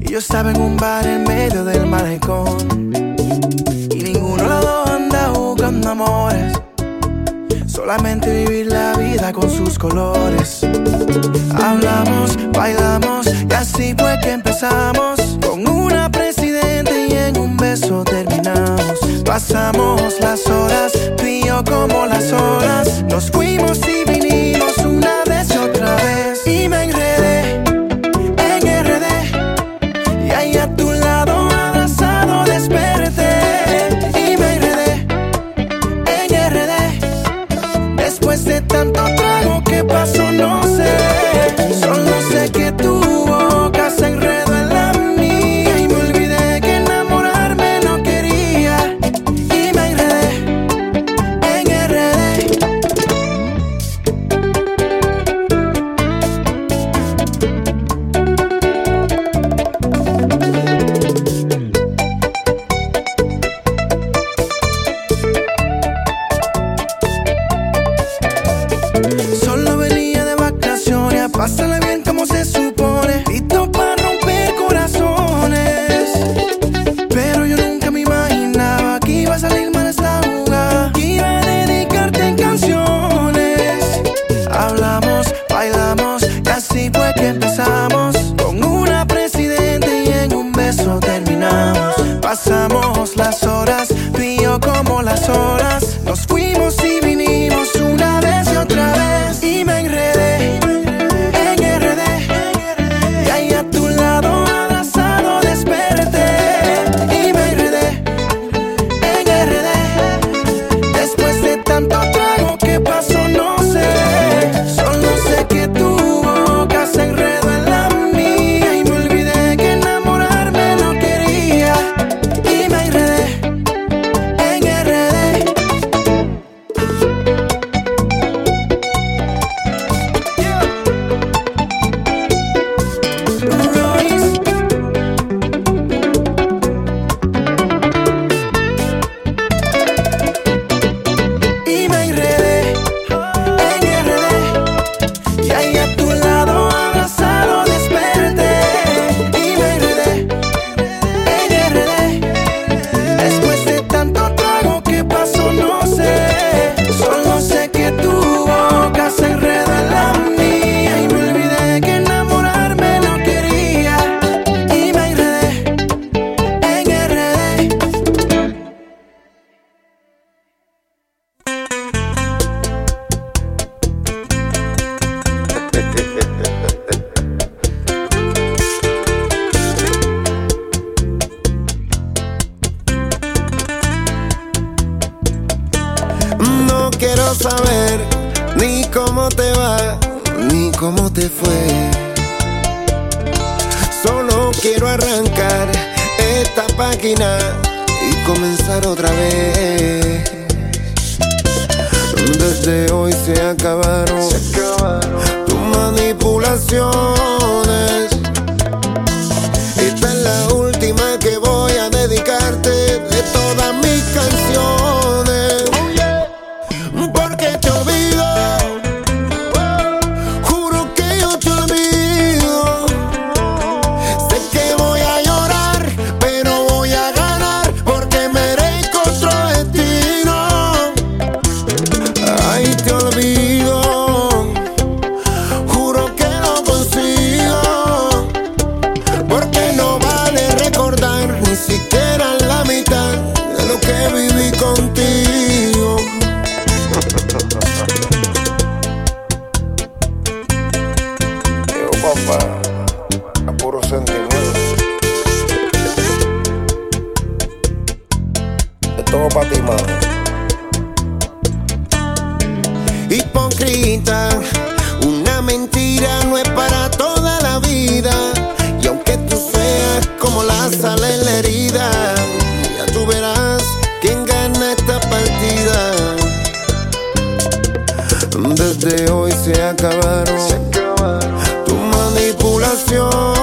y yo estaba en un bar en medio del malecón. Y ninguno de anda jugando amores, solamente vivir la vida con sus colores. Hablamos, bailamos y así fue que empezamos. Con una presidente y en un beso terminamos. Pasamos las horas, tú y yo como las horas, nos fuimos y vinimos. ropa, a puro sentimiento. Esto es para ti, mano. Hipócrita, una mentira no es para toda la vida. Y aunque tú seas como la sal en la herida, ya tú verás quién gana esta partida. Desde hoy se acabaron canción.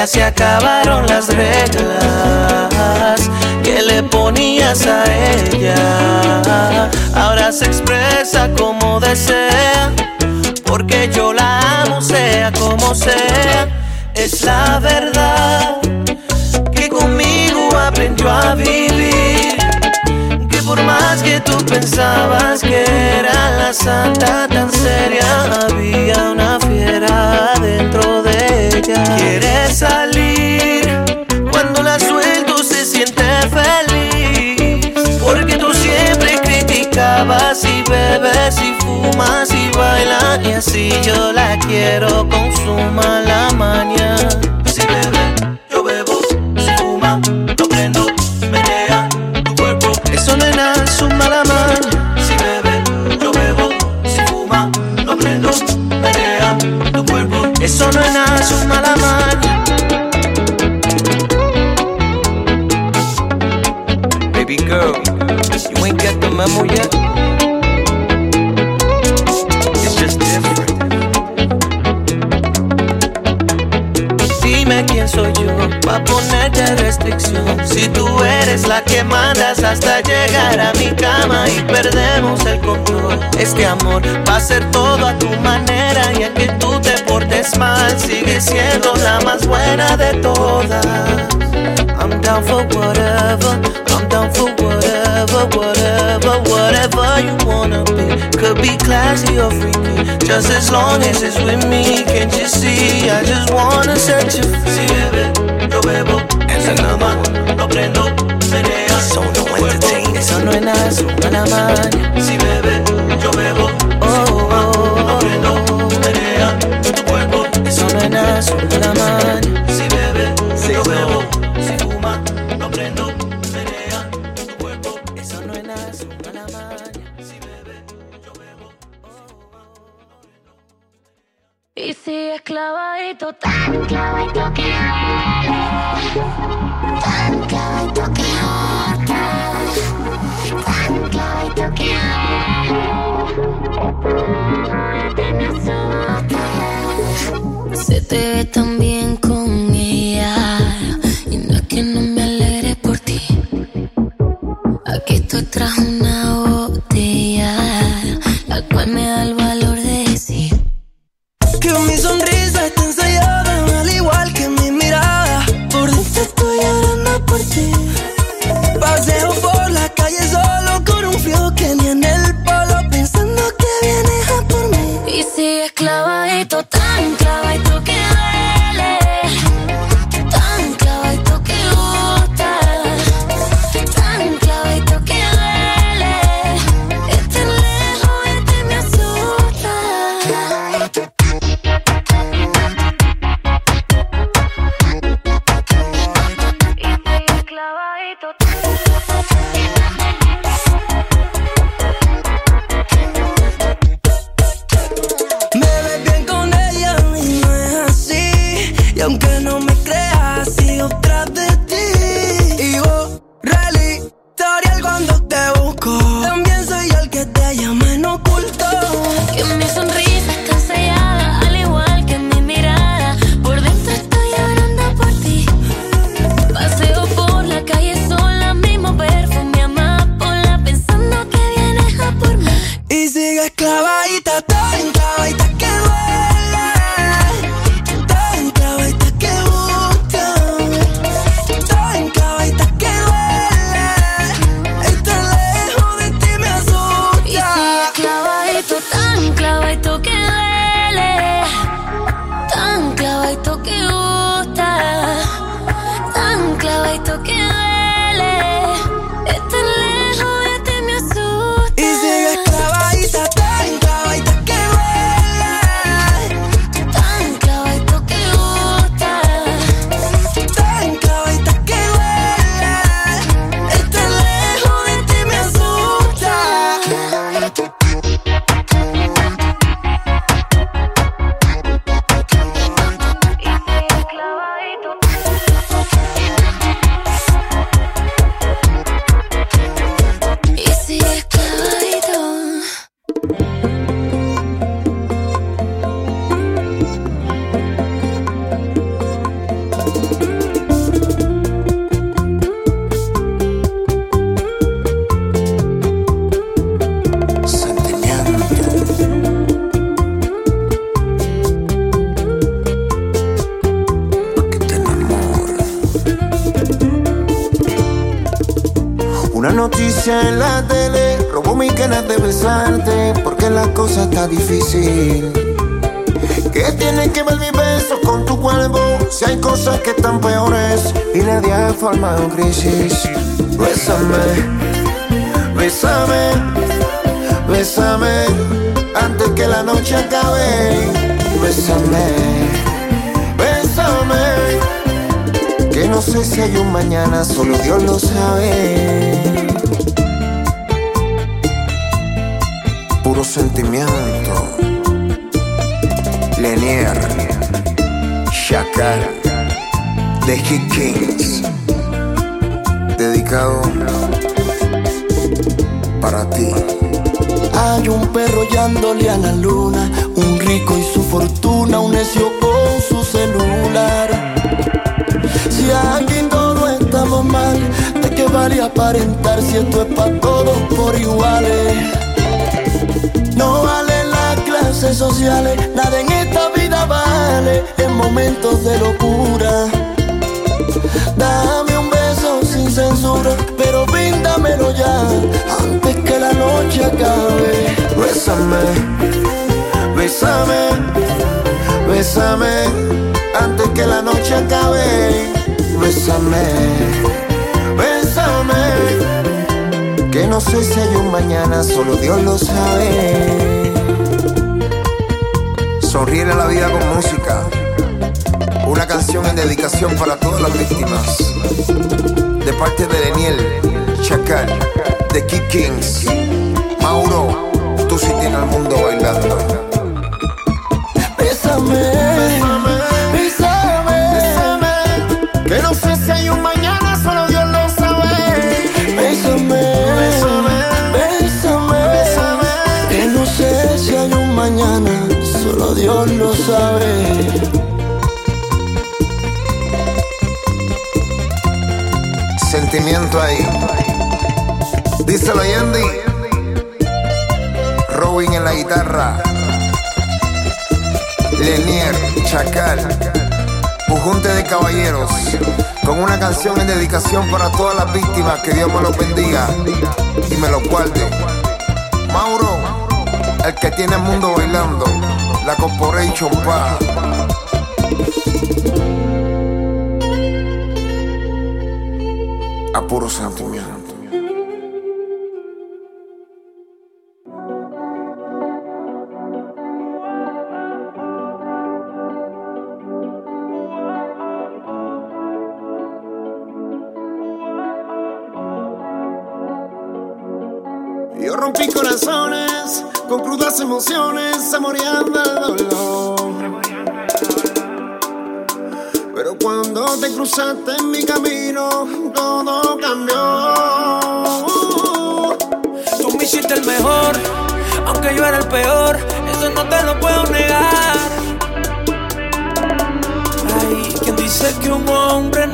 Ya se acabaron las reglas que le ponías a ella. Ahora se expresa como desea, porque yo la amo sea como sea. Es la verdad que conmigo aprendió a vivir. Que por más que tú pensabas que era la santa tan seria, había una fiera ella. Quiere salir cuando la suelto se siente feliz. Porque tú siempre criticabas y bebes y fumas y bailas. Y así yo la quiero con su mala maña. Si bebe, yo bebo. Si fuma, lo prendo. Menea tu cuerpo. Eso no es nada, su mala maña. Si bebe, yo bebo. Si fuma, lo prendo. Menea tu cuerpo. Eso no es mala. Baby girl, you ain't different. Dime quién soy yo pa ponerte restricción. Si tú eres la que mandas hasta llegar a mi cama y perdemos el control. Este amor va a ser todo a tu manera y a que tú portes mal sigue siendo la más buena de todas. I'm down for whatever. I'm down for whatever, whatever, whatever you wanna be. Could be classy or freaky, just as long as it's with me. Can't you see? I just wanna set you free. bebe, yo bebo. Another one. Lo prendo, menea. So no tu cuerpo. entertain. Eso no es nada, es una maña. Si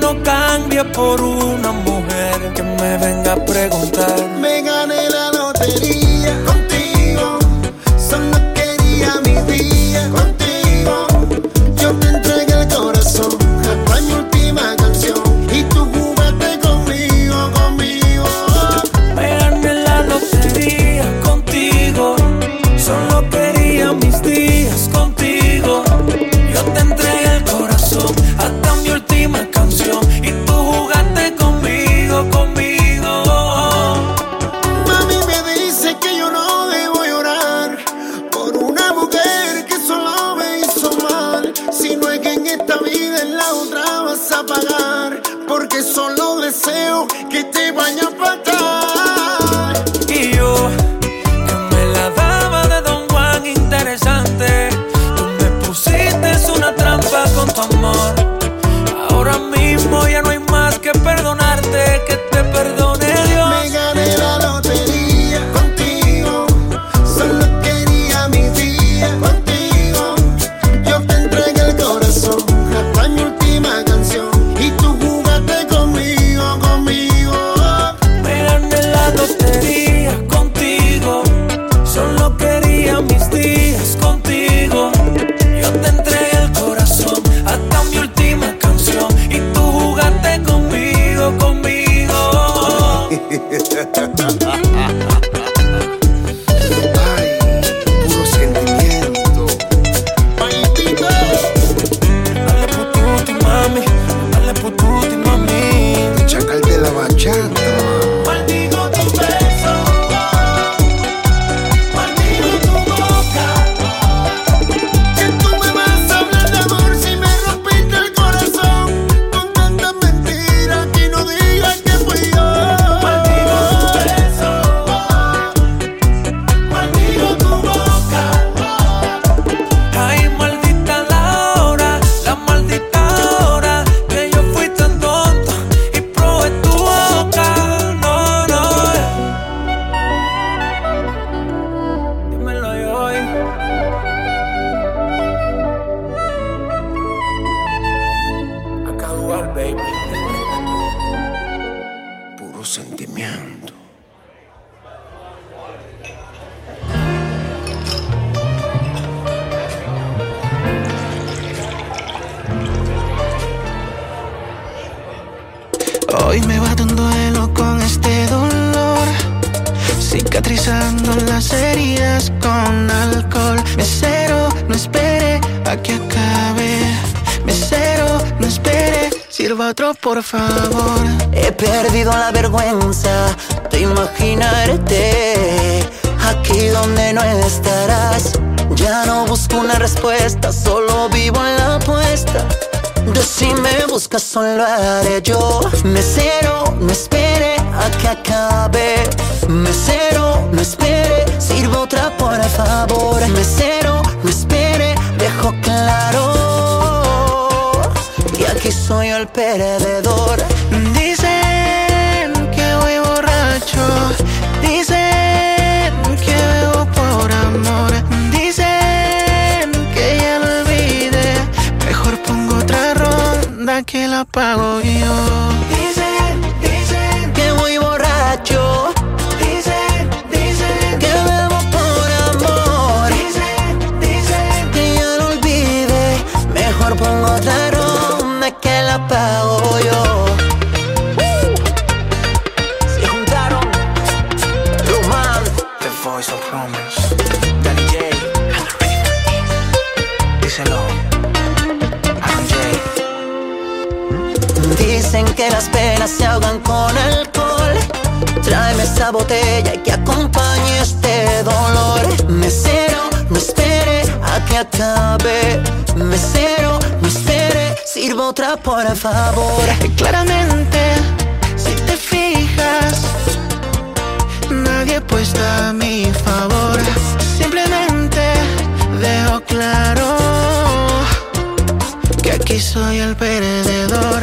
no cambie por una mujer que me venga a preguntar. Acabe. Mesero, no espere, sirva otra por favor. claramente, si te fijas, nadie puesta a mi favor. Simplemente dejo claro que aquí soy el perdedor.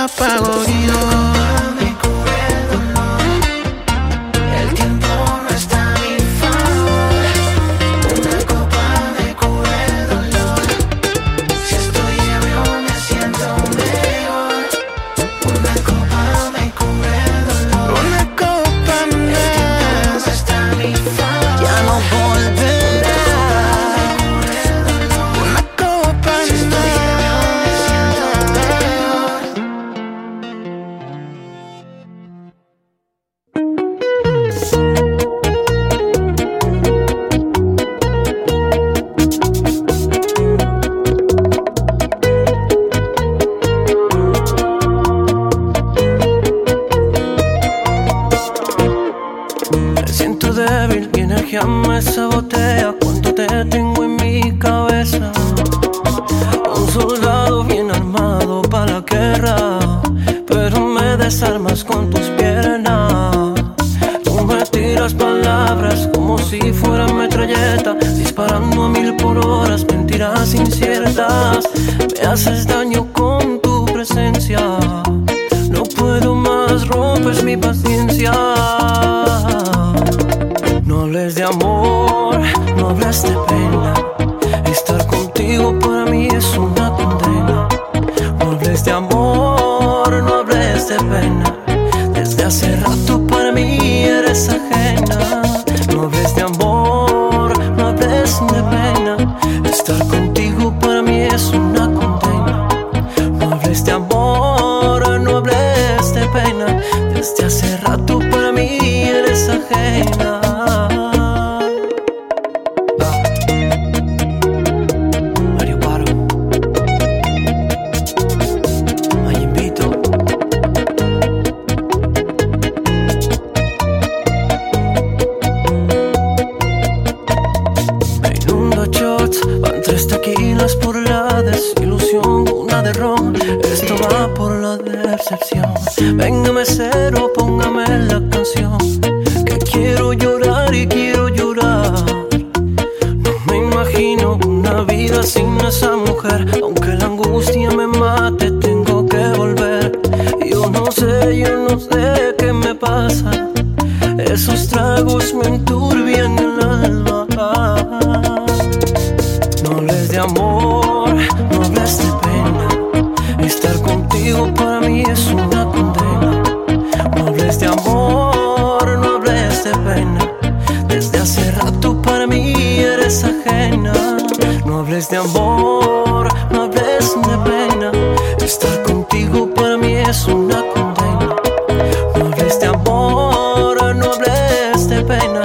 la pago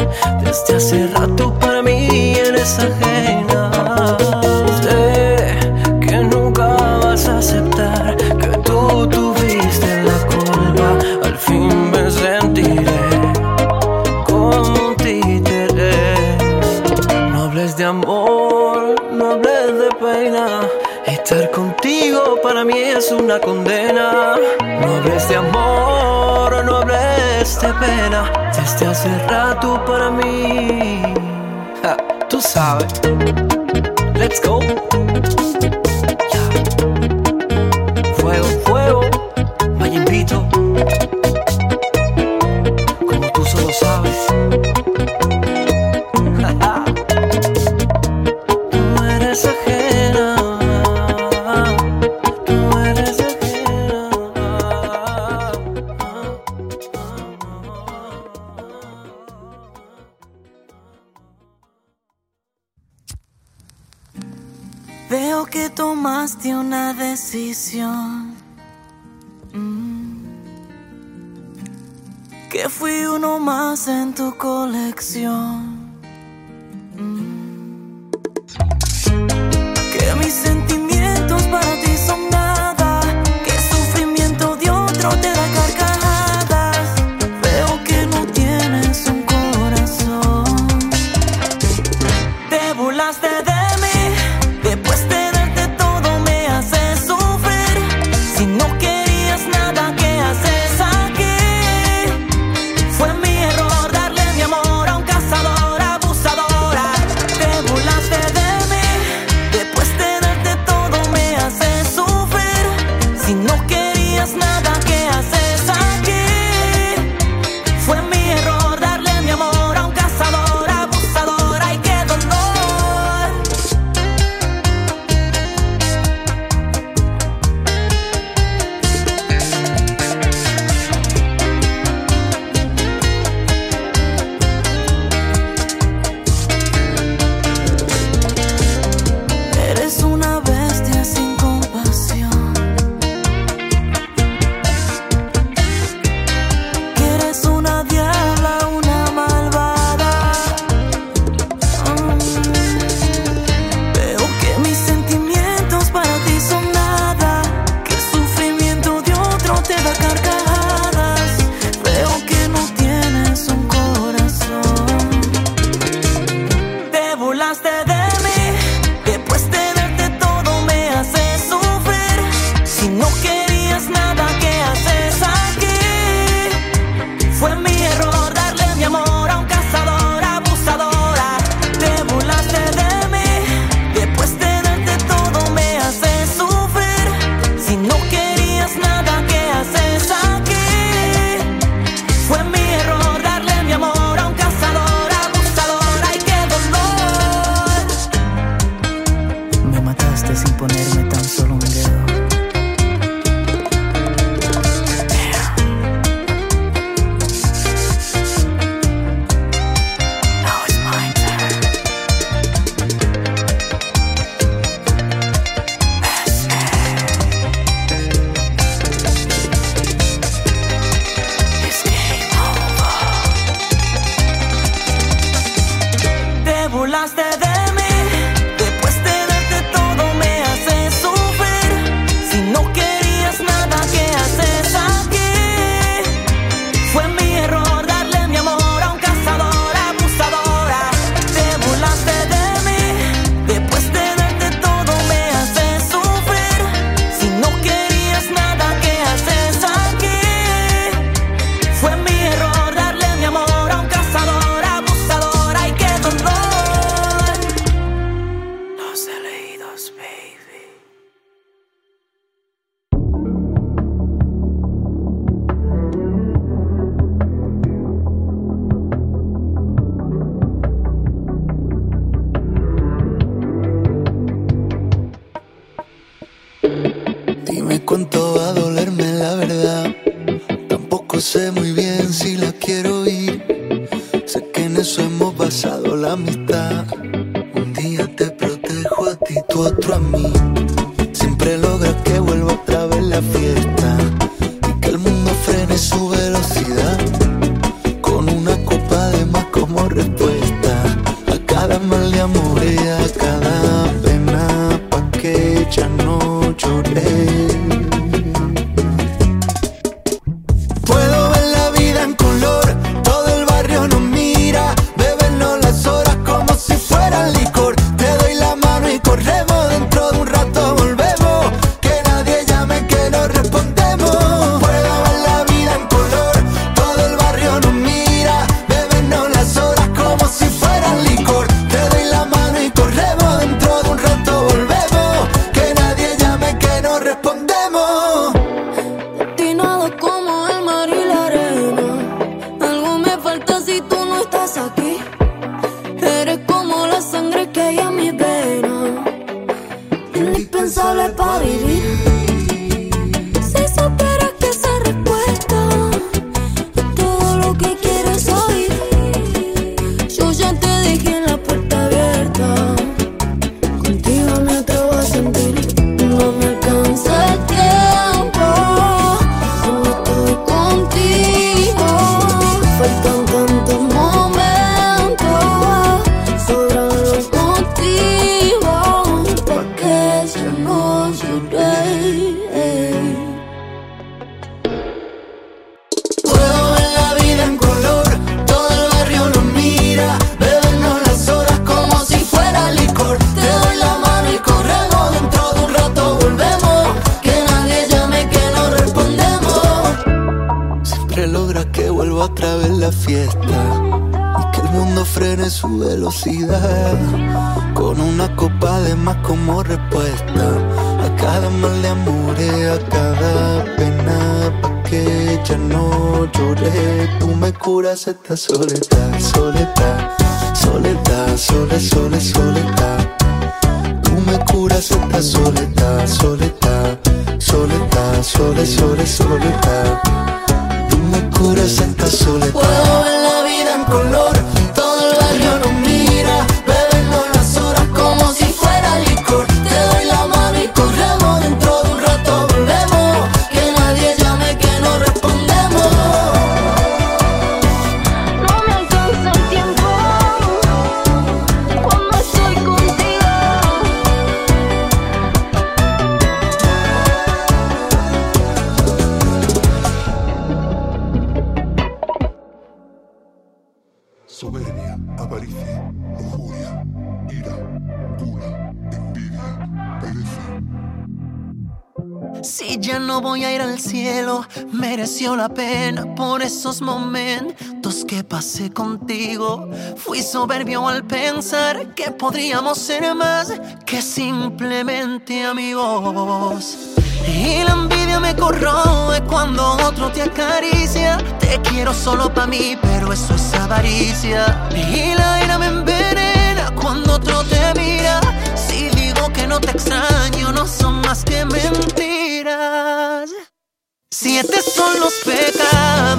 yo. Estar contigo para mí es una tú solid. que podríamos ser más que simplemente amigos. Y la envidia me corroe cuando otro te acaricia. Te quiero solo pa' mí, pero eso es avaricia. Y la ira me envenena cuando otro te mira. Si digo que no te extraño, no son más que mentiras. Si este son los pecados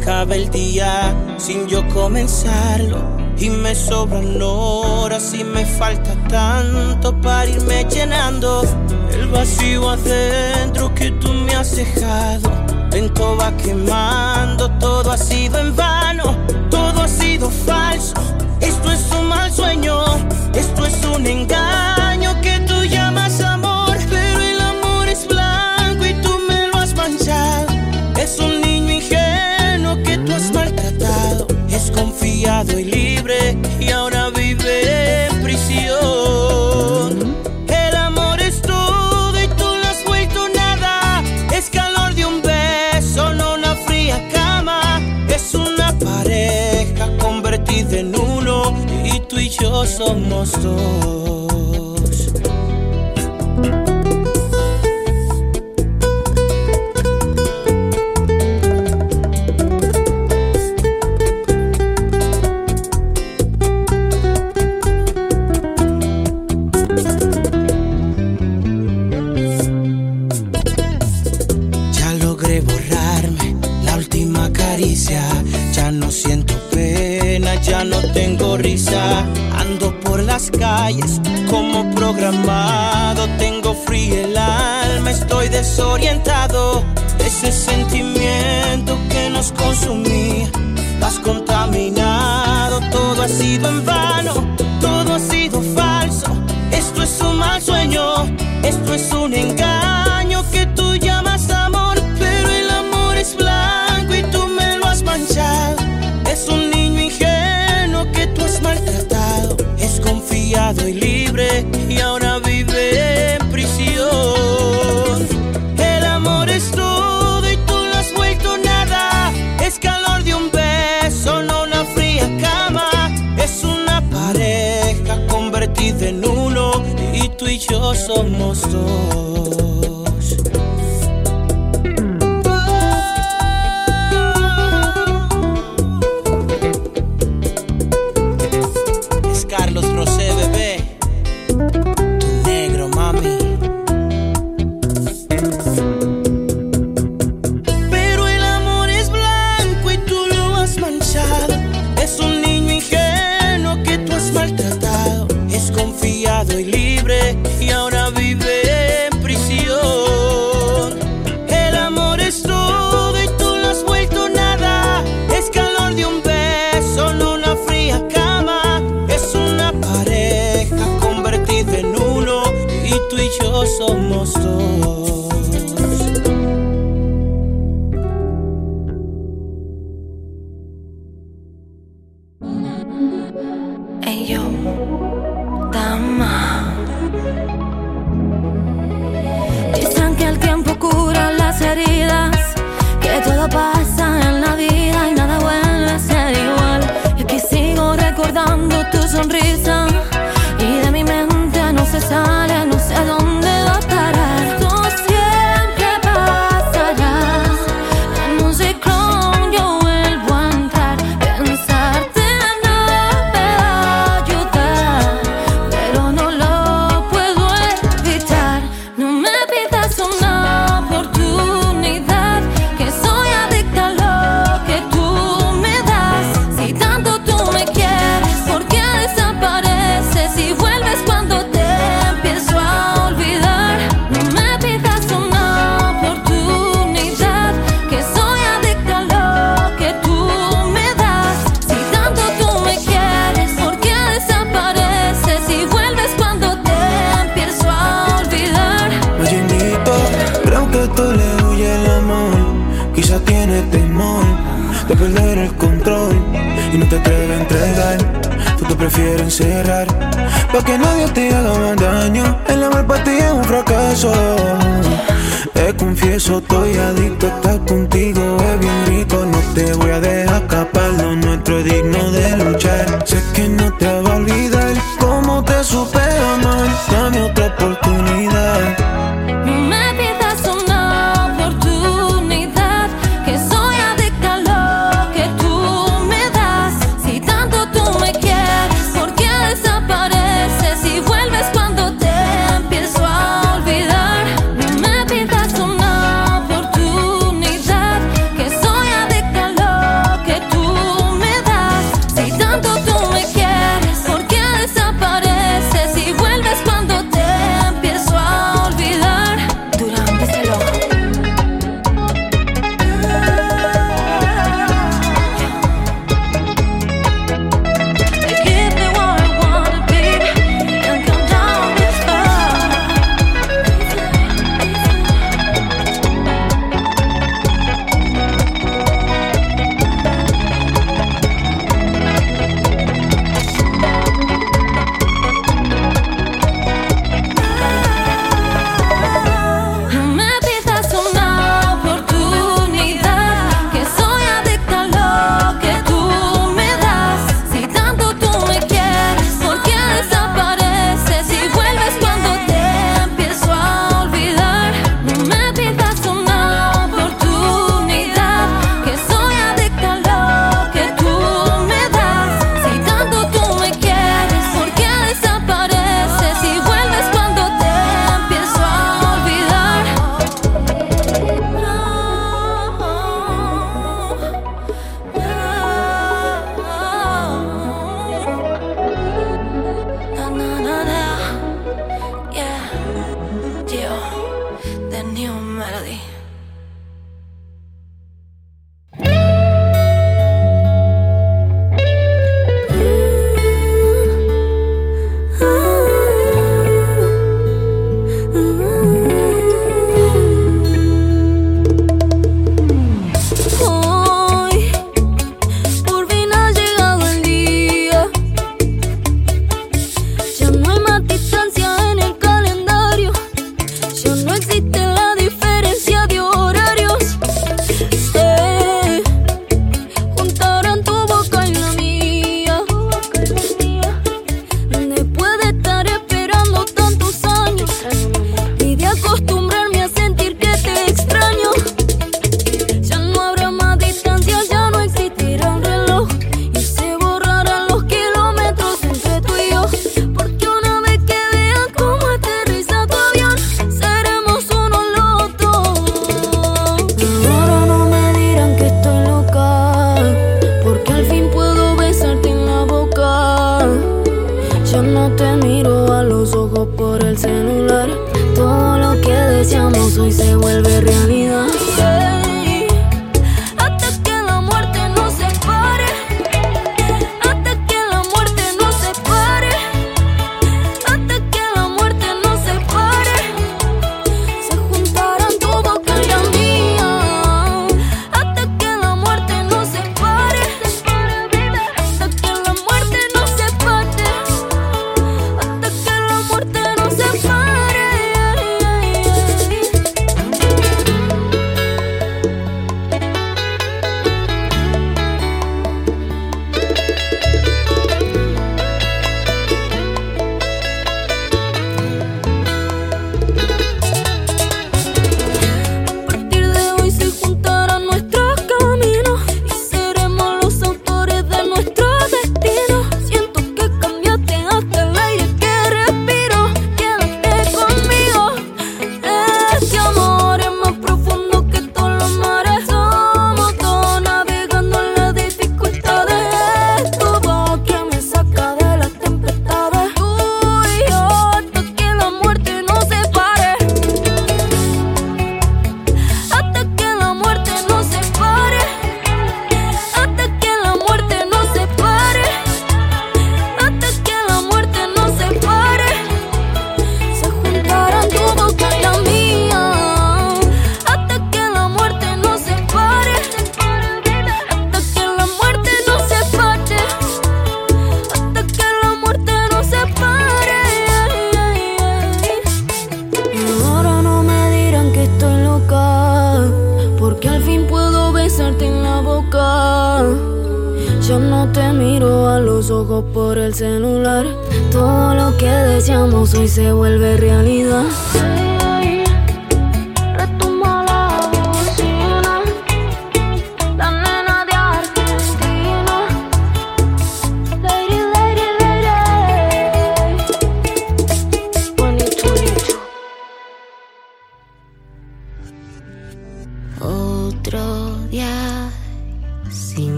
acaba el día sin yo comenzarlo. Y me sobran horas y me falta tanto para irme llenando el vacío adentro que tú me has dejado. Lento va quemando, todo ha sido en vano, todo ha sido falso. Esto es un mal sueño, esto es un engaño. somos dos.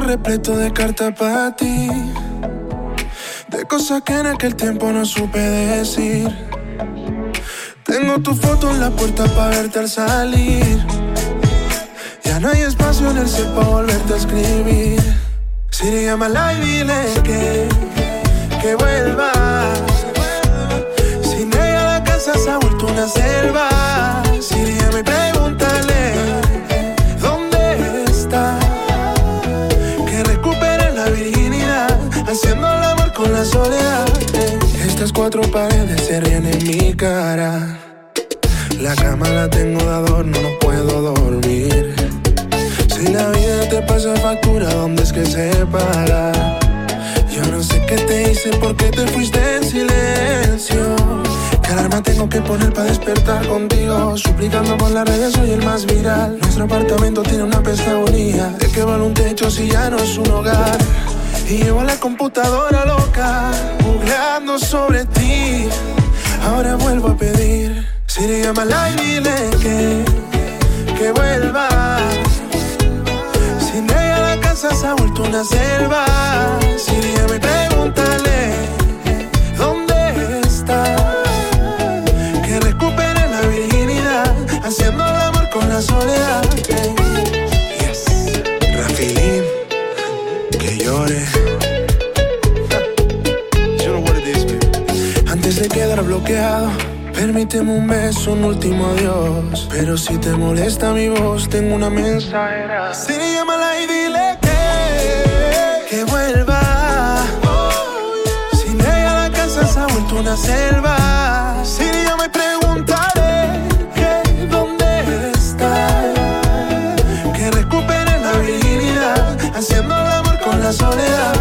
Repleto de cartas para ti. De cosas que en aquel tiempo no supe decir. Tengo tu foto en la puerta para verte al salir. Ya no hay espacio en el cielo para volverte a escribir. Siri, llámala y dile que, que vuelvas. Sin ella la casa se ha vuelto una selva. Estas cuatro paredes se ríen en mi cara. La cama la tengo de adorno, no puedo dormir. Si la vida te pasa factura, ¿dónde es que se para? Yo no sé qué te hice, por qué te fuiste en silencio. ¿Qué alarma tengo que poner para despertar contigo? Suplicando por las redes, soy el más viral. Nuestro apartamento tiene una pestagonía. ¿De qué vale un techo si ya no es un hogar? Y llevo la computadora loca, googleando sobre ti. Ahora vuelvo a pedir. Siri, llámala y dile que, que vuelva. Sin ella la casa se ha vuelto una selva. Siri, y pregúntale Permíteme un beso, un último adiós. Pero si te molesta mi voz, tengo una mensajera. Siri, sí, llámala y dile que, vuelva. Oh, yeah. Sin ella la casa se ha vuelto una selva. Siri, sí, yo me preguntaré que dónde está. Que recupere la virginidad, haciendo el amor con la soledad.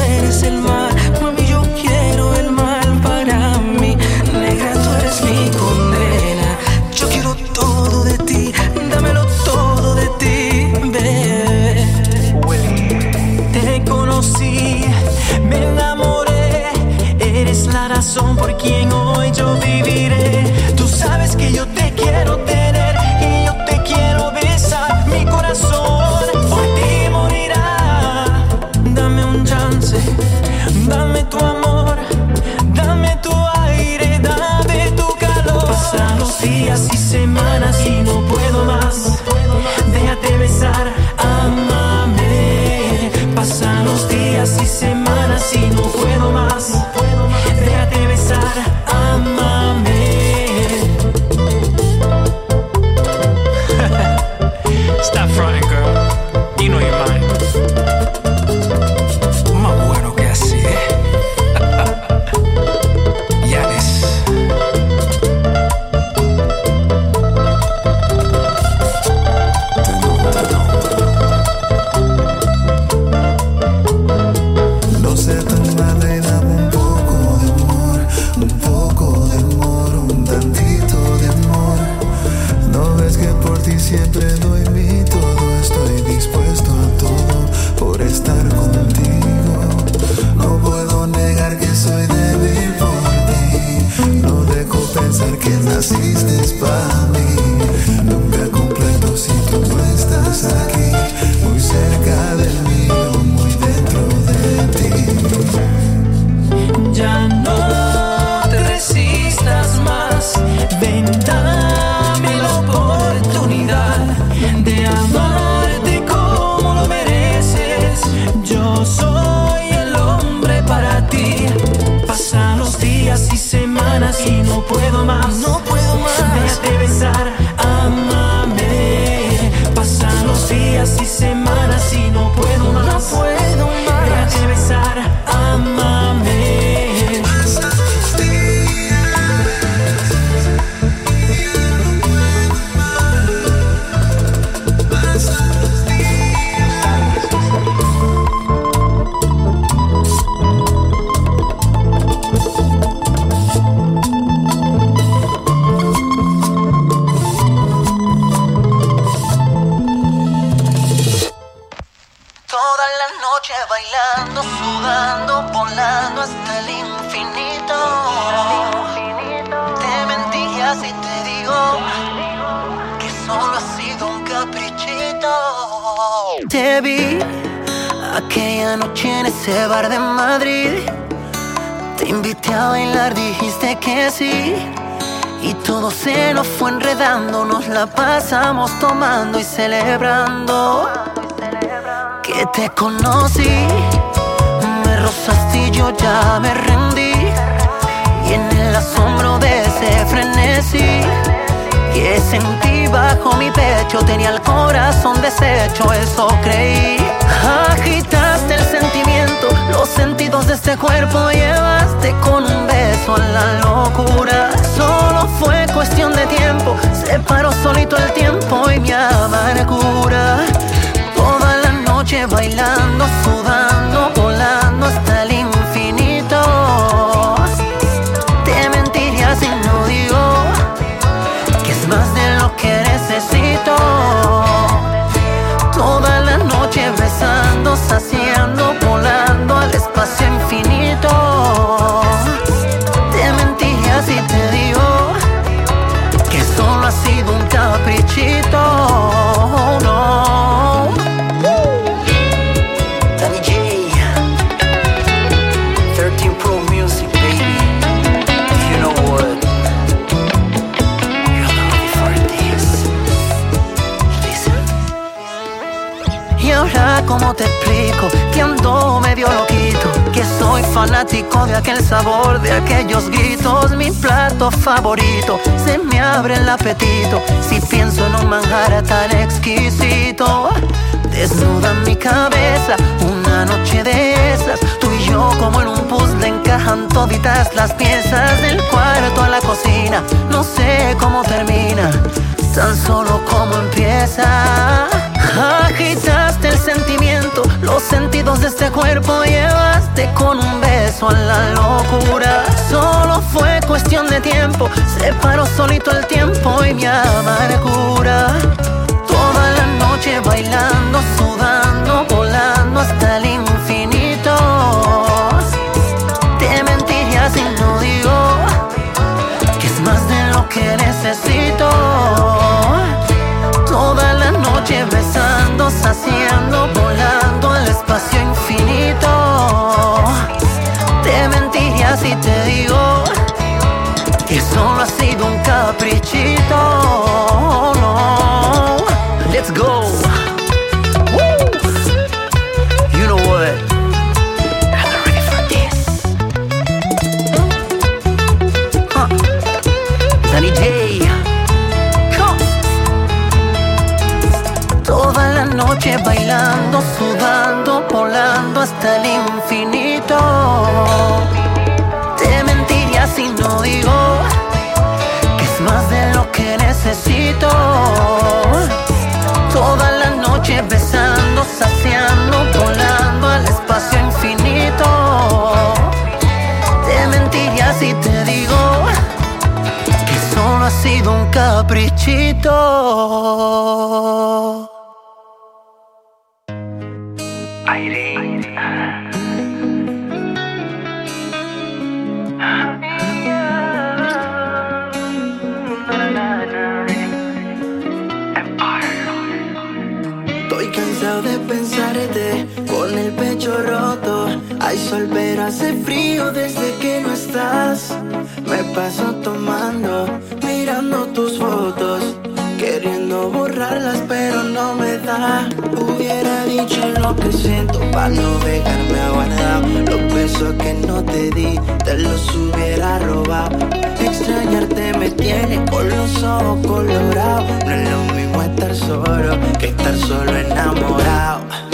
eres el mal, mami yo quiero el mal para mí. Negra tú eres mi condena, yo quiero todo de ti, dámelo todo de ti, bebé. Te conocí, me enamoré, eres la razón por quien hoy te conocí, me rozaste y yo ya me rendí. Y en el asombro de ese frenesí que sentí bajo mi pecho, tenía el corazón deshecho, eso creí. Agitaste el sentimiento, los sentidos de este cuerpo llevaste con un beso a la locura. Solo fue cuestión de tiempo, separó solito el tiempo y mi amargura bailando, sudando, volando hasta el infinito. Te mentiría si no digo que es más de lo que necesito. Toda la noche besando, saciando, ahora, ¿cómo te explico? Que ando medio loquito. Que soy fanático de aquel sabor, de aquellos gritos. Mi plato favorito. Se me abre el apetito. Si pienso en un manjar tan exquisito. Desnuda mi cabeza, una noche de esas. Tú y yo, como en un puzzle, encajan toditas las piezas del cuarto a la cocina. No sé cómo termina, tan solo como empieza. Agitaste el sentimiento, los sentidos de este cuerpo llevaste con un beso a la locura. Solo fue cuestión de tiempo, se paró solito el tiempo y mi amargura. Toda la noche bailando, sudando, volando hasta el espacio infinito. Te mentiría si te digo que solo ha sido un caprichito. No. Let's go. Hasta el infinito. Te mentiría si no digo que es más de lo que necesito. Toda la noche besando, saciando, volando al espacio infinito. Te mentiría si te digo que solo ha sido un caprichito. Roto. Hay sol hace frío desde que no estás. Me paso tomando, mirando tus fotos, queriendo borrarlas pero no me da. Hubiera dicho lo que siento para no dejarme aguardado. Los besos que no te di, te los hubiera robado. Extrañarte me tiene con los ojos colorados. No es lo mismo estar solo que estar solo enamorado.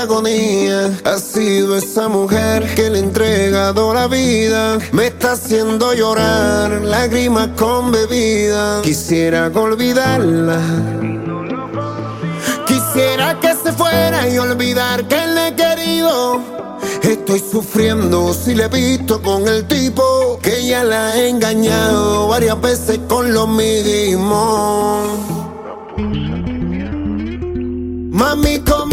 agonía ha sido esa mujer que le ha entregado la vida. Me está haciendo llorar, lágrimas con bebida. Quisiera olvidarla. Quisiera que se fuera y olvidar que le he querido. Estoy sufriendo si le he visto con el tipo que ya la ha engañado varias veces con lo mismo. Mami, ¿cómo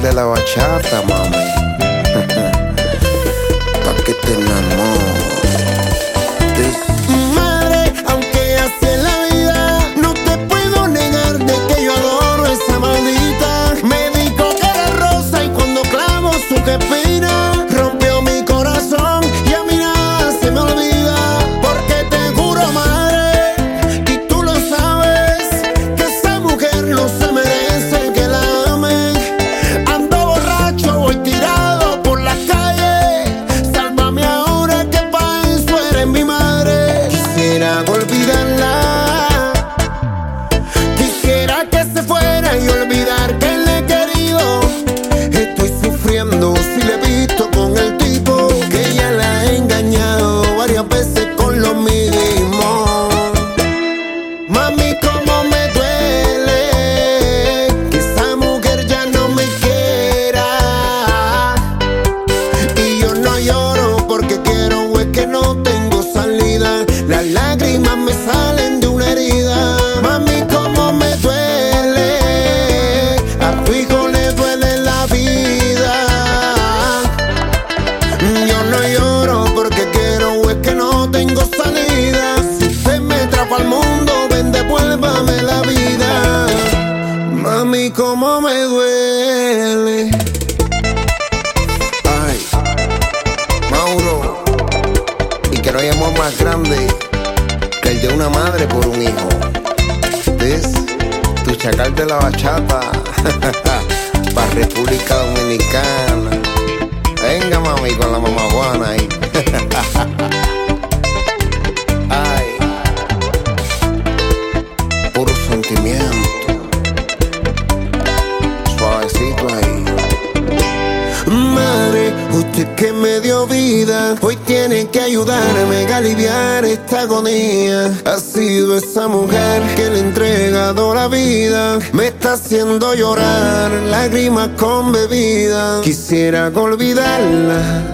de la bachata, mami. haciendo llorar, lágrimas con bebida. Quisiera olvidarla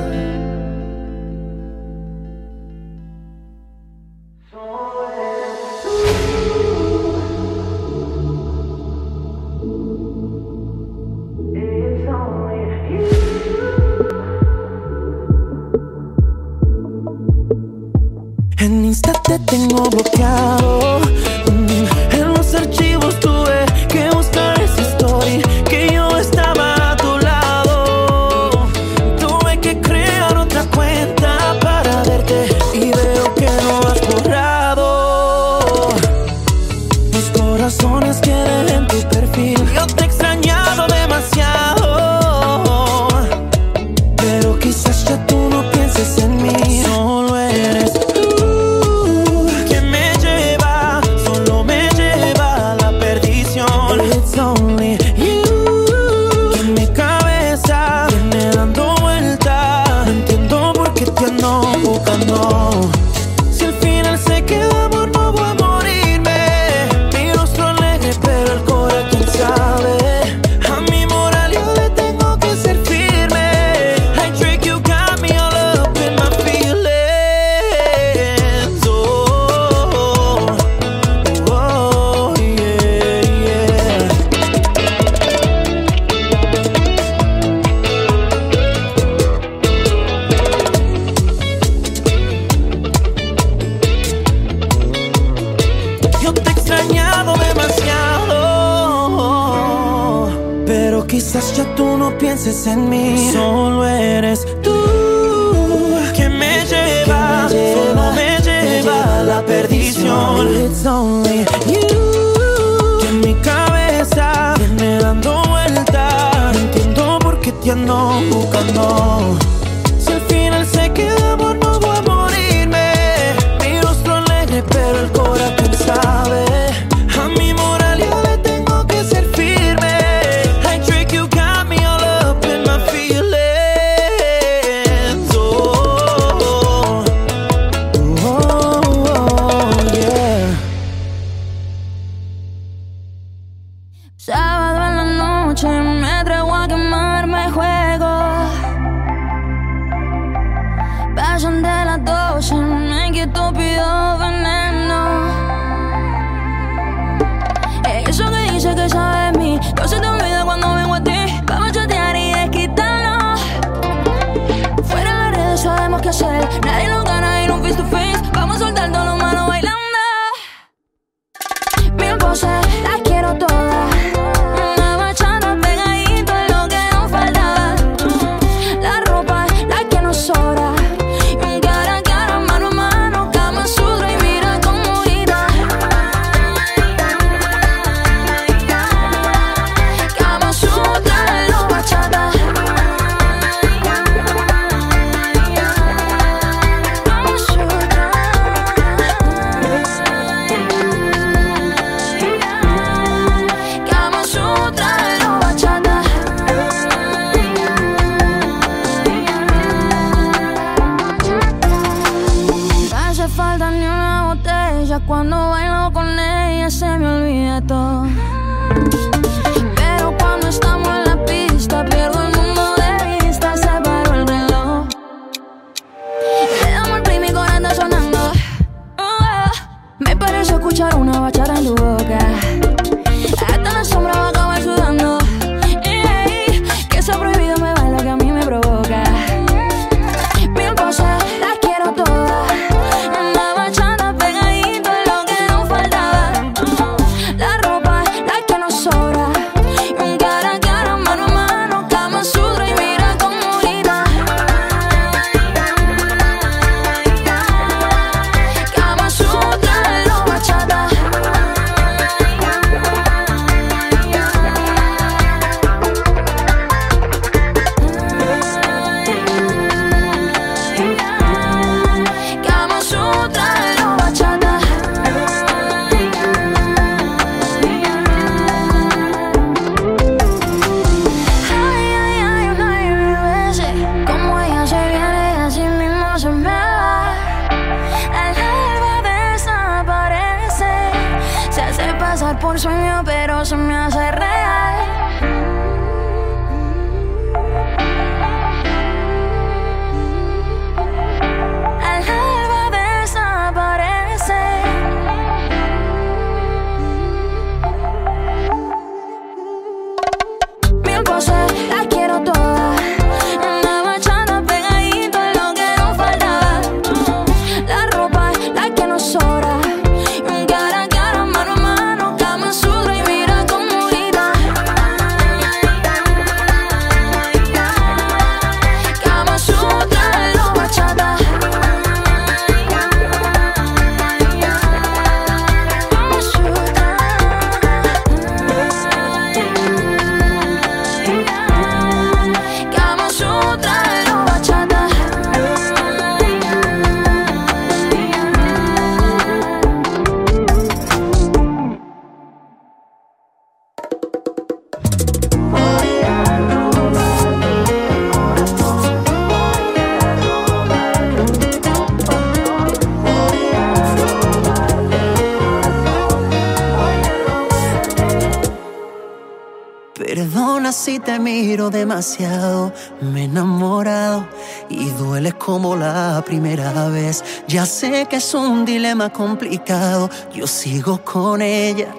te miro demasiado, me he enamorado y duele como la primera vez. Ya sé que es un dilema complicado, yo sigo con ella.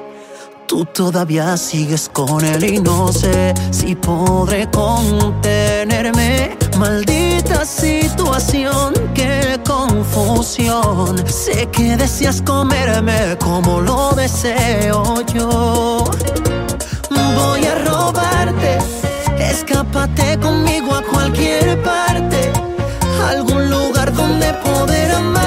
Tú todavía sigues con él y no sé si podré contenerme. Maldita situación, qué confusión. Sé que deseas comerme como lo deseo yo. Voy a robarte Escápate conmigo a cualquier parte, algún lugar donde poder amar.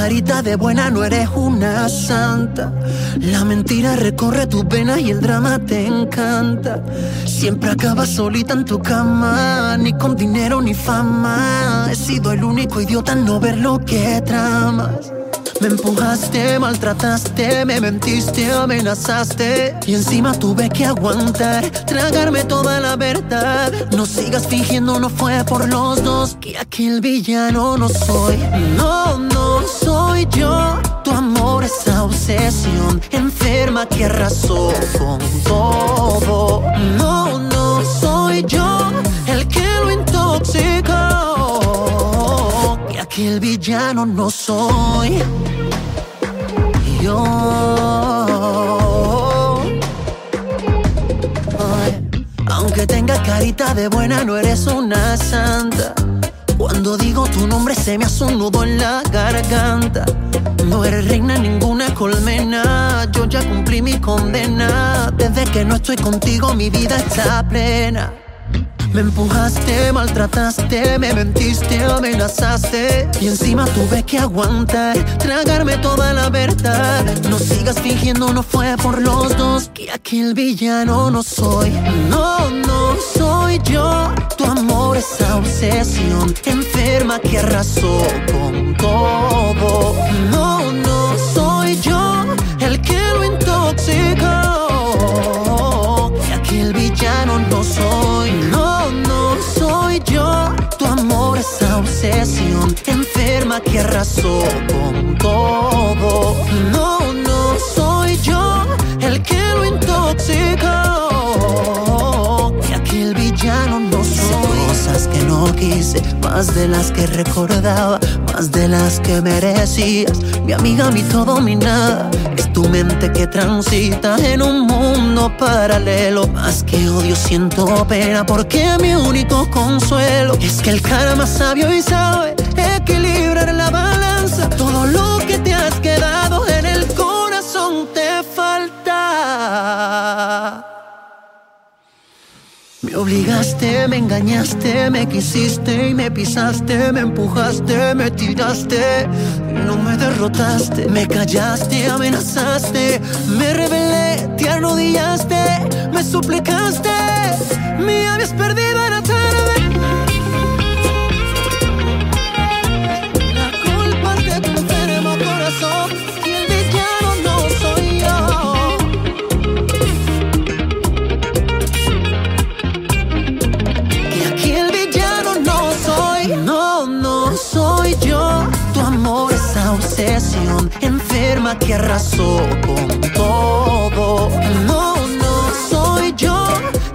carita de buena no eres una santa. La mentira recorre tus venas y el drama te encanta. Siempre acabas solita en tu cama, ni con dinero ni fama. He sido el único idiota en no ver lo que tramas. Me empujaste, maltrataste, me mentiste, amenazaste. Y encima tuve que aguantar, tragarme toda la verdad. No sigas fingiendo, no fue por los dos. Que aquel villano no soy. No, no soy yo, tu amor es obsesión, enferma que arrasó con todo. No, no soy yo el que lo intoxicó, que aquel villano no soy yo. Aunque tengas carita de buena, no eres una santa. Cuando digo tu nombre se me hace un nudo en la garganta. No eres reina en ninguna colmena. Yo ya cumplí mi condena. Desde que no estoy contigo mi vida está plena. Me empujaste, maltrataste, me mentiste, amenazaste Y encima tuve que aguantar, tragarme toda la verdad No sigas fingiendo, no fue por los dos Que aquí el villano no soy No, no soy yo Tu amor es obsesión enferma que arrasó con todo. No, no soy yo el que lo intoxicó. Que aquí el villano no soy No, no soy yo. Tu amor es obsesión enferma que arrasó con todo. No más de las que recordaba Más de las que merecías. Mi amiga, mi todo, mi nada Es tu mente que transita en un mundo paralelo. Más que odio siento pena Porque mi único consuelo Es que el karma es sabio y sabe Equilibrar la balanza. Todo lo que te has quedado obligaste, me engañaste, me quisiste y me pisaste, me empujaste, me tiraste, no me derrotaste, me callaste, amenazaste, me rebelé, te arrodillaste, me suplicaste, me habías perdido en la tarde. Obsesión enferma que arrasó con todo. No, no soy yo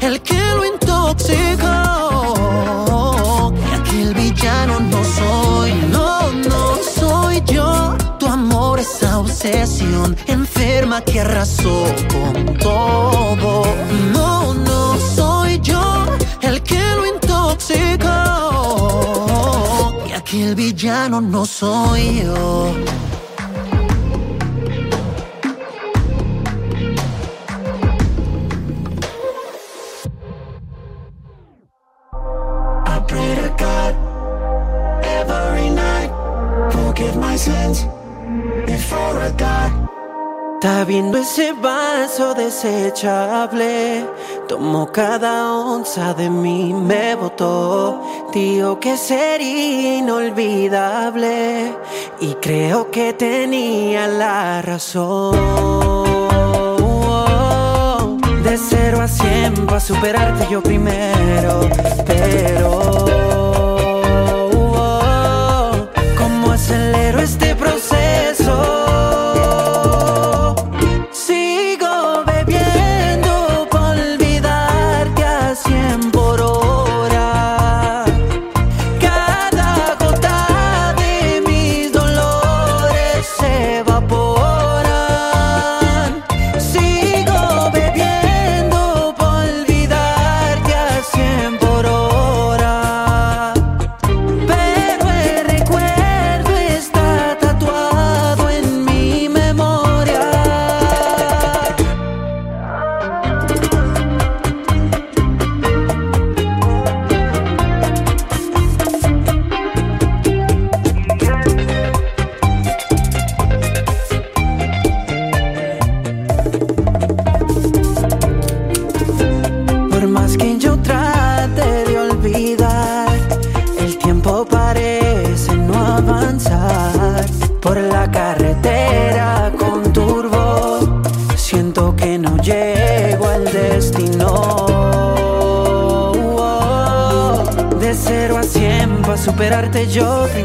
el que lo intoxicó. Y aquí el villano no soy, no, no soy yo. Tu amor es obsesión enferma que arrasó con todo. No, no soy yo el que lo intoxicó. Aquí el villano no soy yo. I pray to God every night. Forgive my sins. Está viendo ese vaso desechable. Tomó cada onza de mí, me botó. Dijo que sería inolvidable. Y creo que tenía la razón. De cero a cien para superarte yo primero. Pero. ¿Cómo acelero este proceso? Superarte yo primero,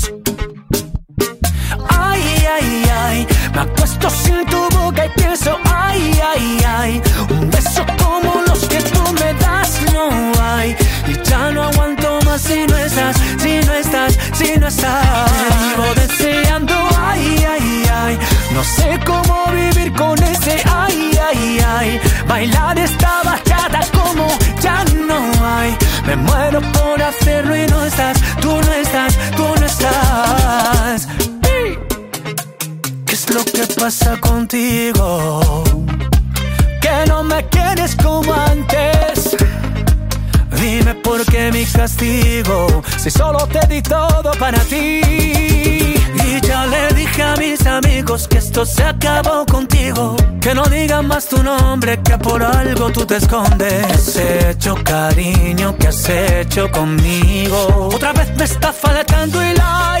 Por hacerlo y no estás, tú no estás, tú no estás. ¿Qué es lo que pasa contigo? Que no me quieres como antes. Dime por qué mi castigo, si solo te di todo para ti. Y ya le dije a mis amigos que esto se acabó contigo. Que no digan más tu nombre, que por algo tú te escondes. ¿Qué has hecho, cariño? ¿Qué has hecho conmigo? Otra vez me está faltando el aire.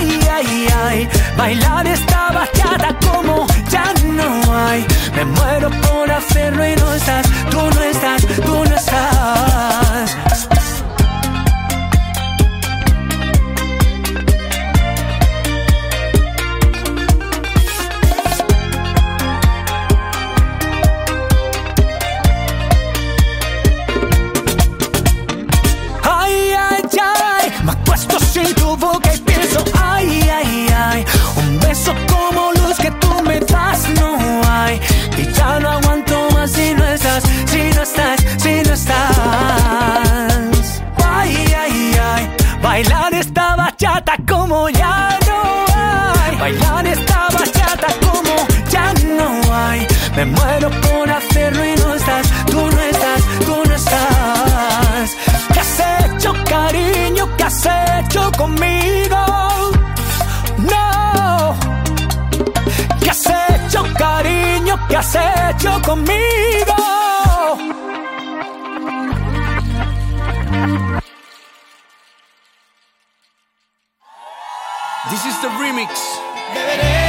ay, ay, ay. Bailar esta bachata como ya no hay. Me muero por hacerlo y no estás, tú no estás, tú no estás. Conmigo? This is the remix.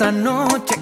Esa noche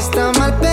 está mal,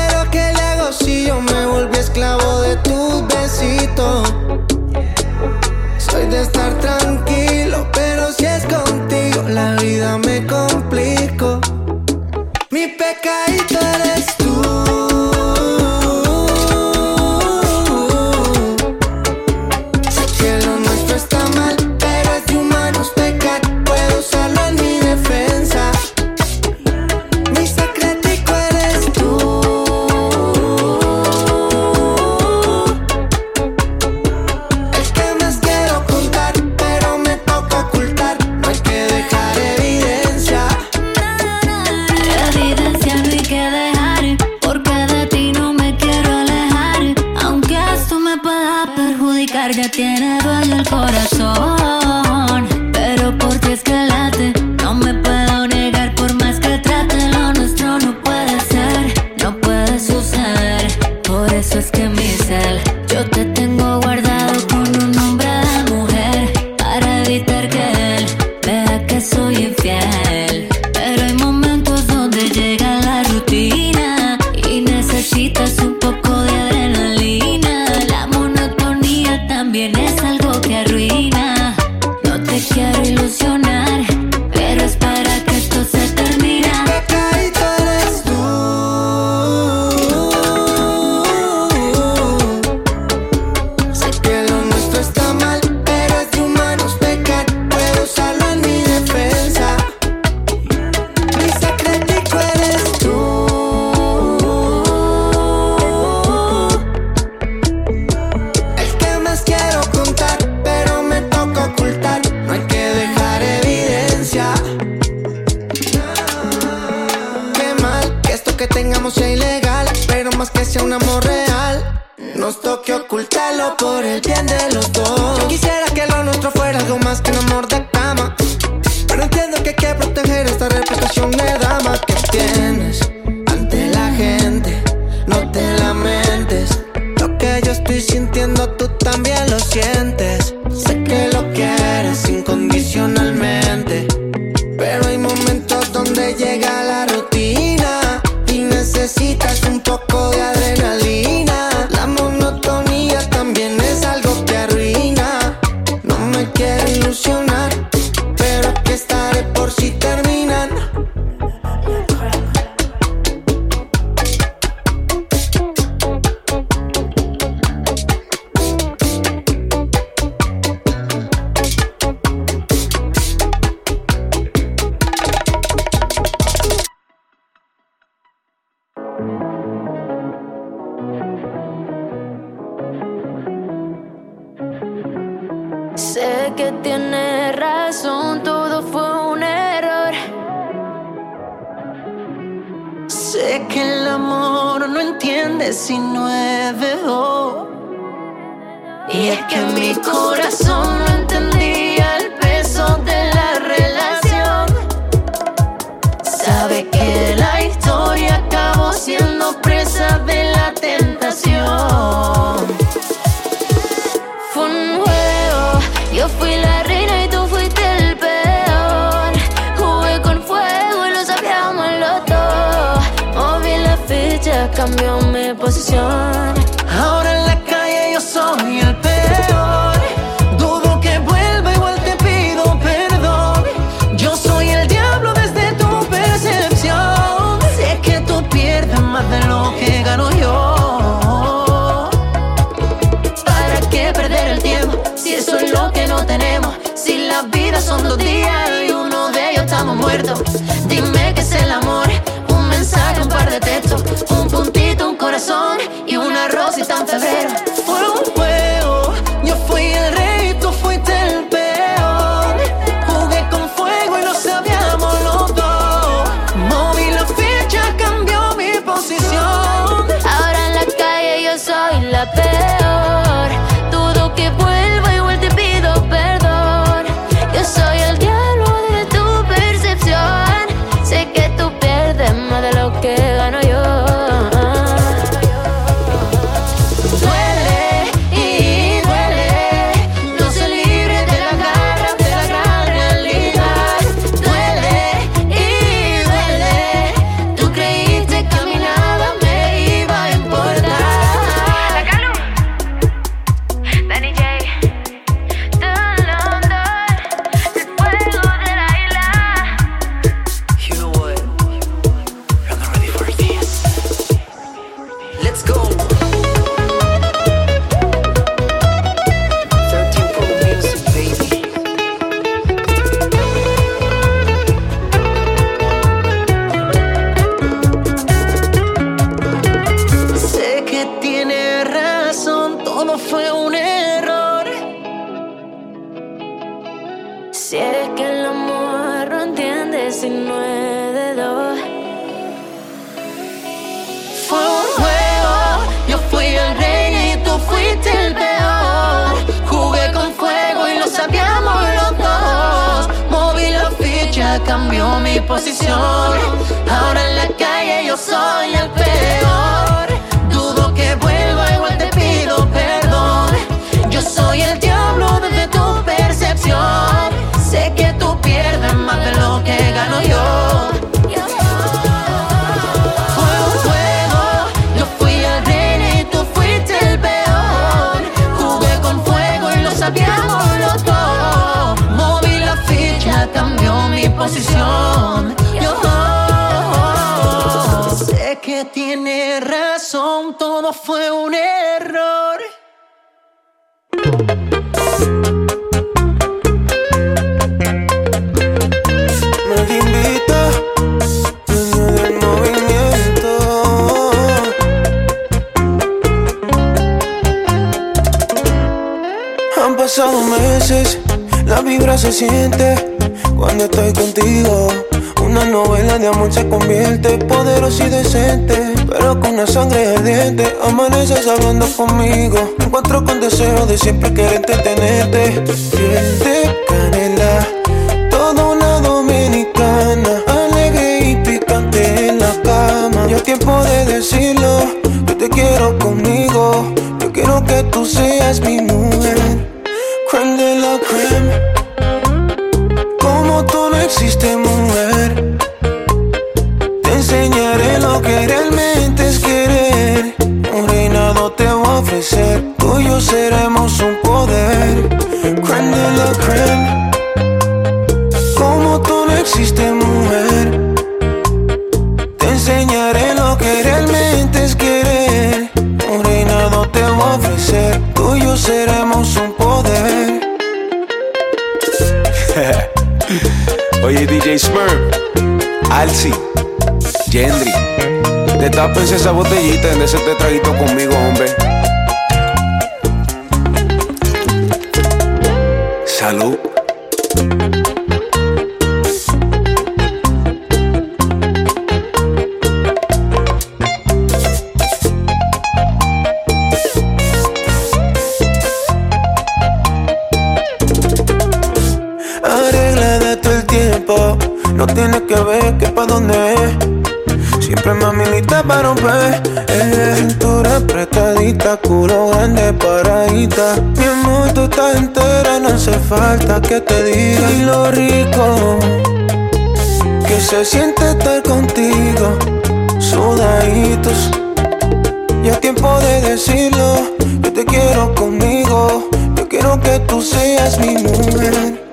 yo te quiero conmigo. Yo quiero que tú seas mi mujer.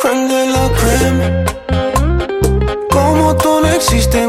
Creme de la creme. Como tú no existe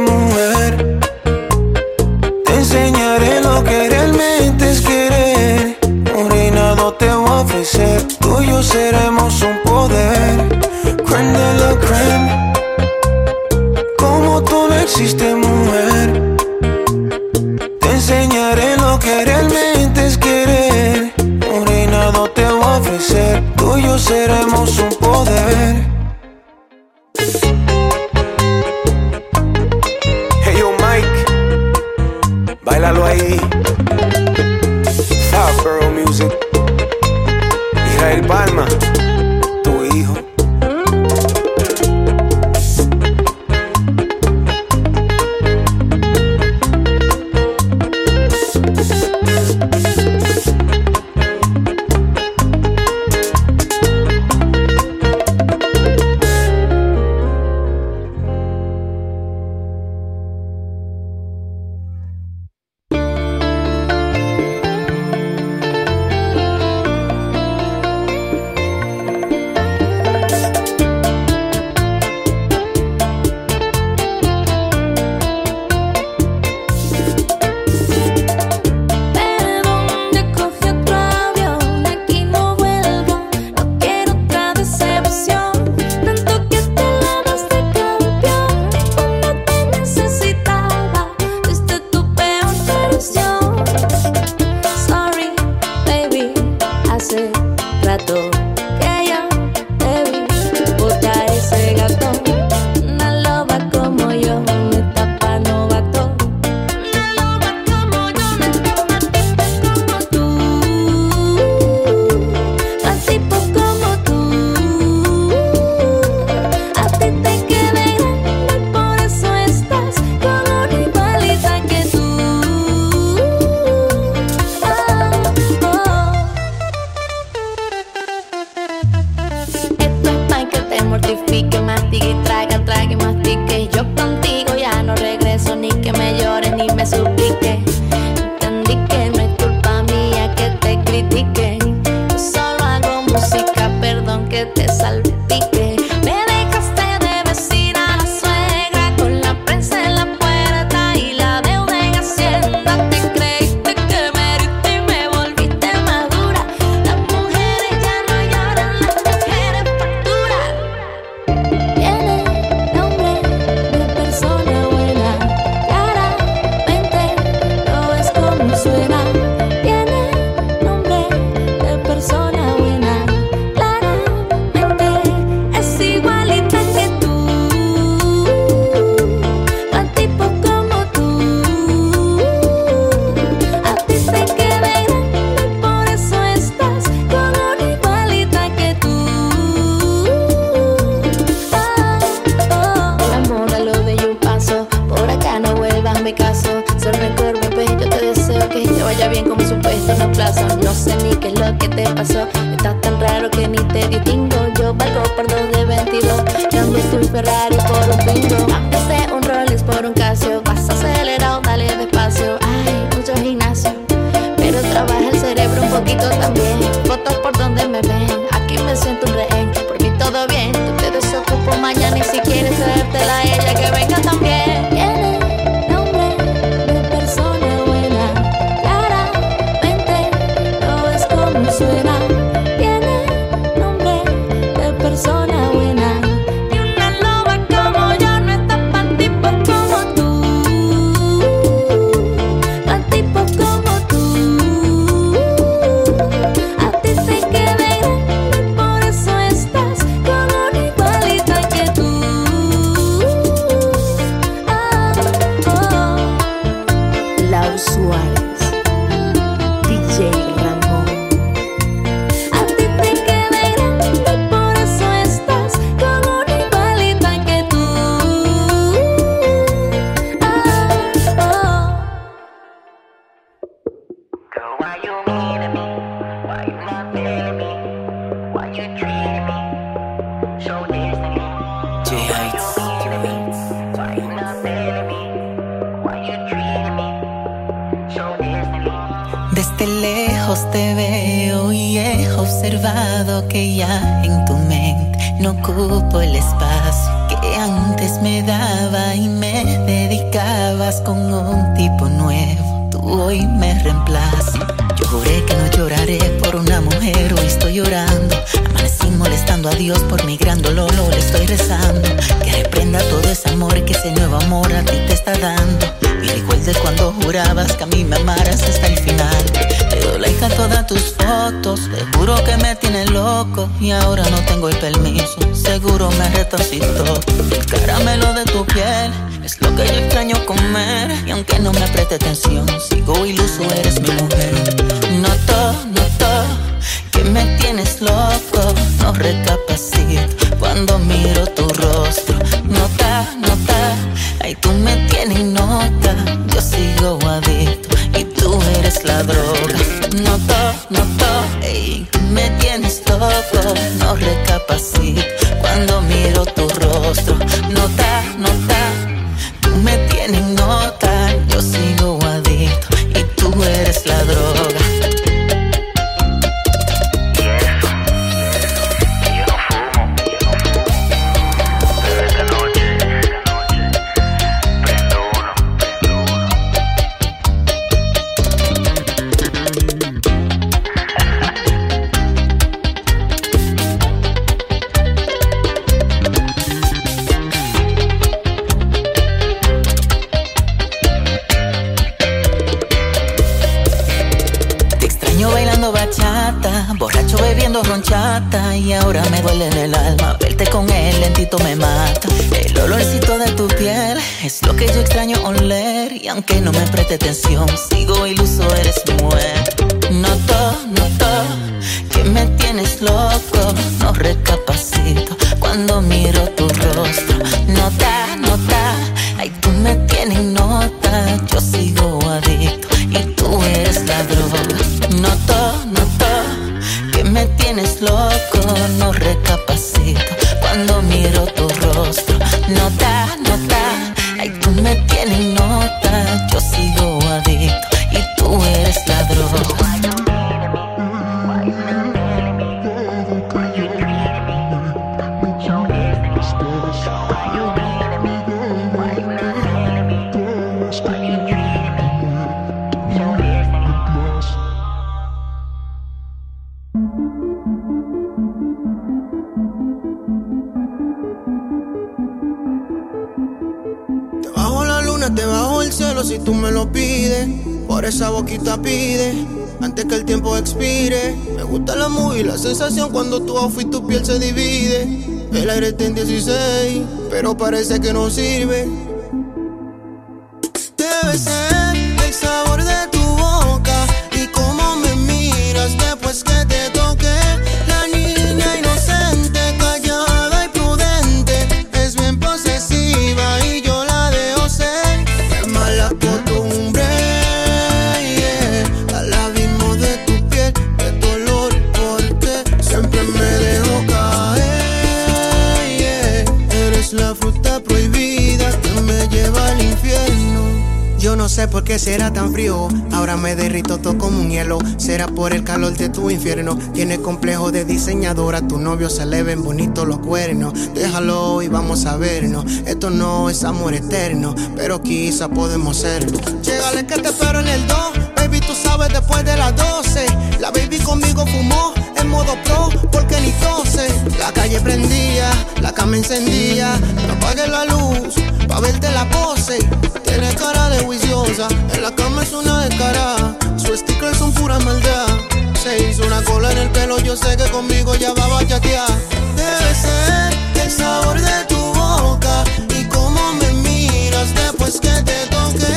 le ven bonito los cuernos. Déjalo y vamos a vernos. Esto no es amor eterno, pero quizá podemos serlo. Llegale que te espero en el 2, baby, tú sabes después de las 12. La baby conmigo fumó en modo pro, porque ni tose. La calle prendía, la cama encendía. No apagues la luz, pa' verte la pose. Tiene cara de juiciosa, en la cama es una descarada. Su sticker son pura maldad se hizo una cola en el pelo, yo sé que conmigo ya va a bachatear. Debe ser el sabor de tu boca y cómo me miras después que te toque.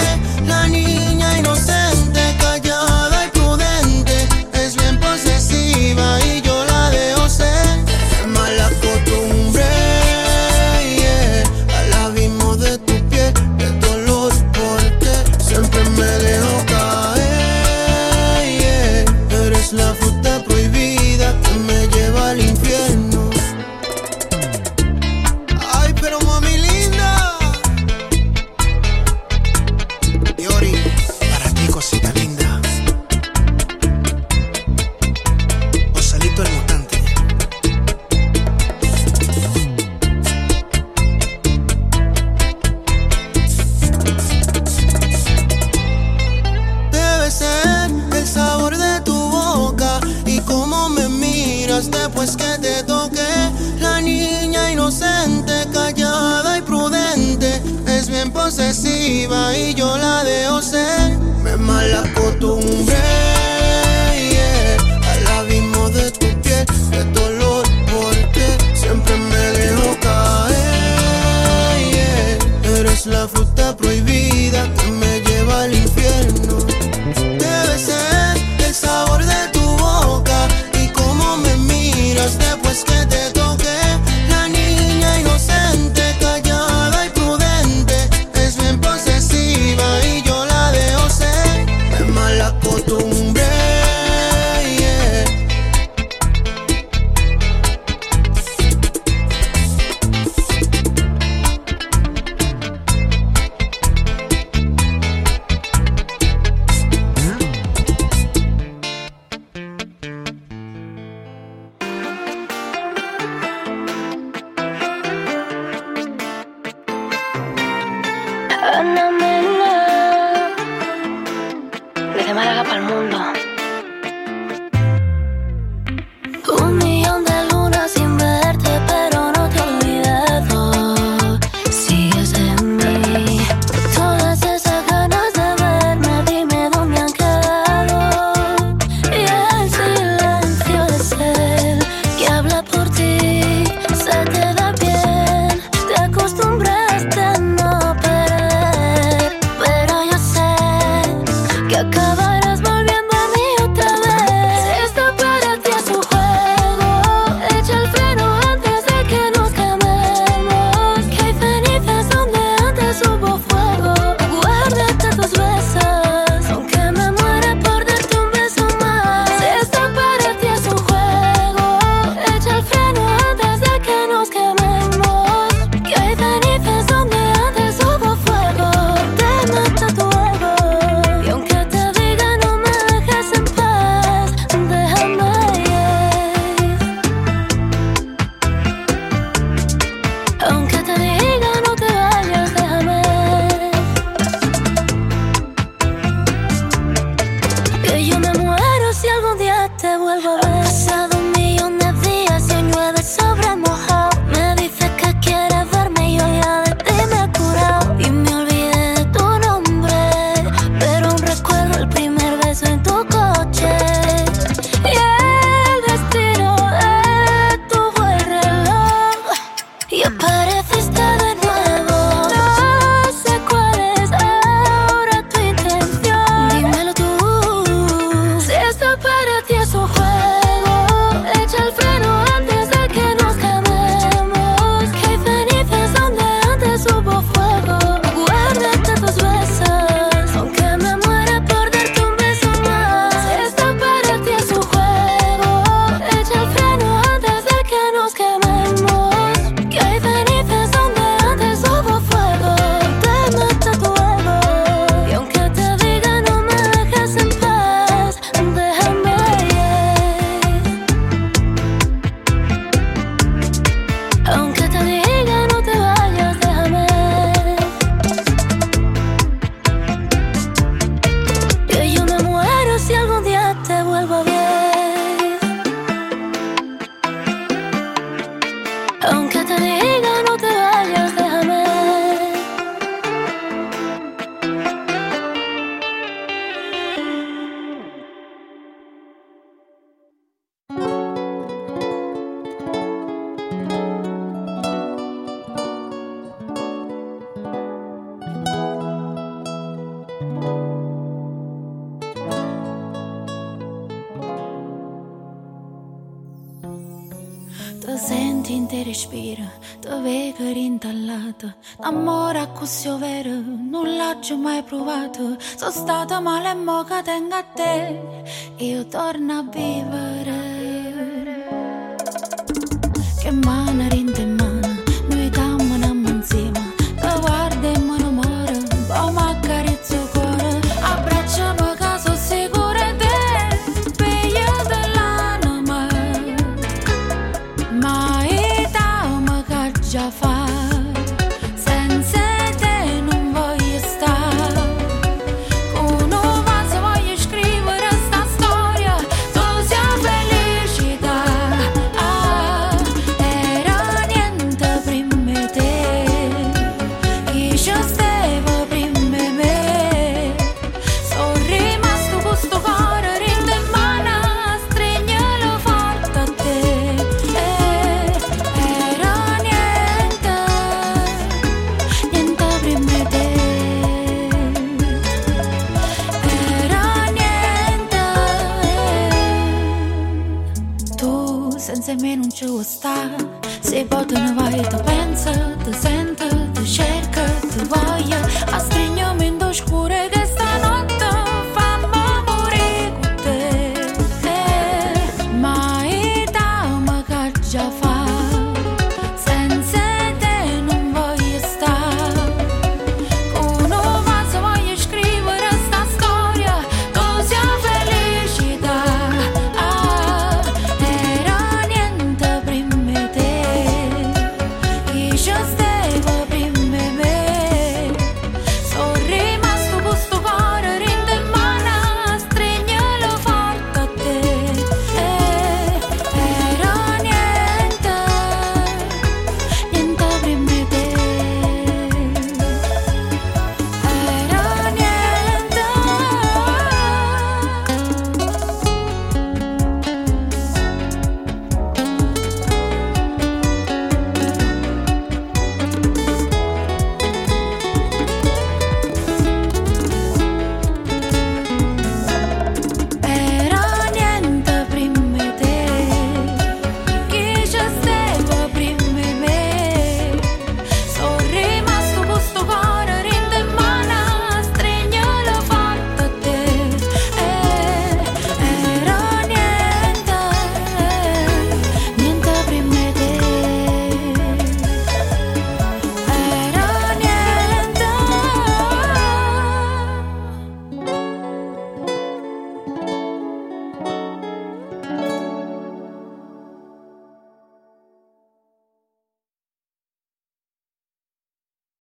Sono stata male e mo' che tengo a te. Io torno a vivere.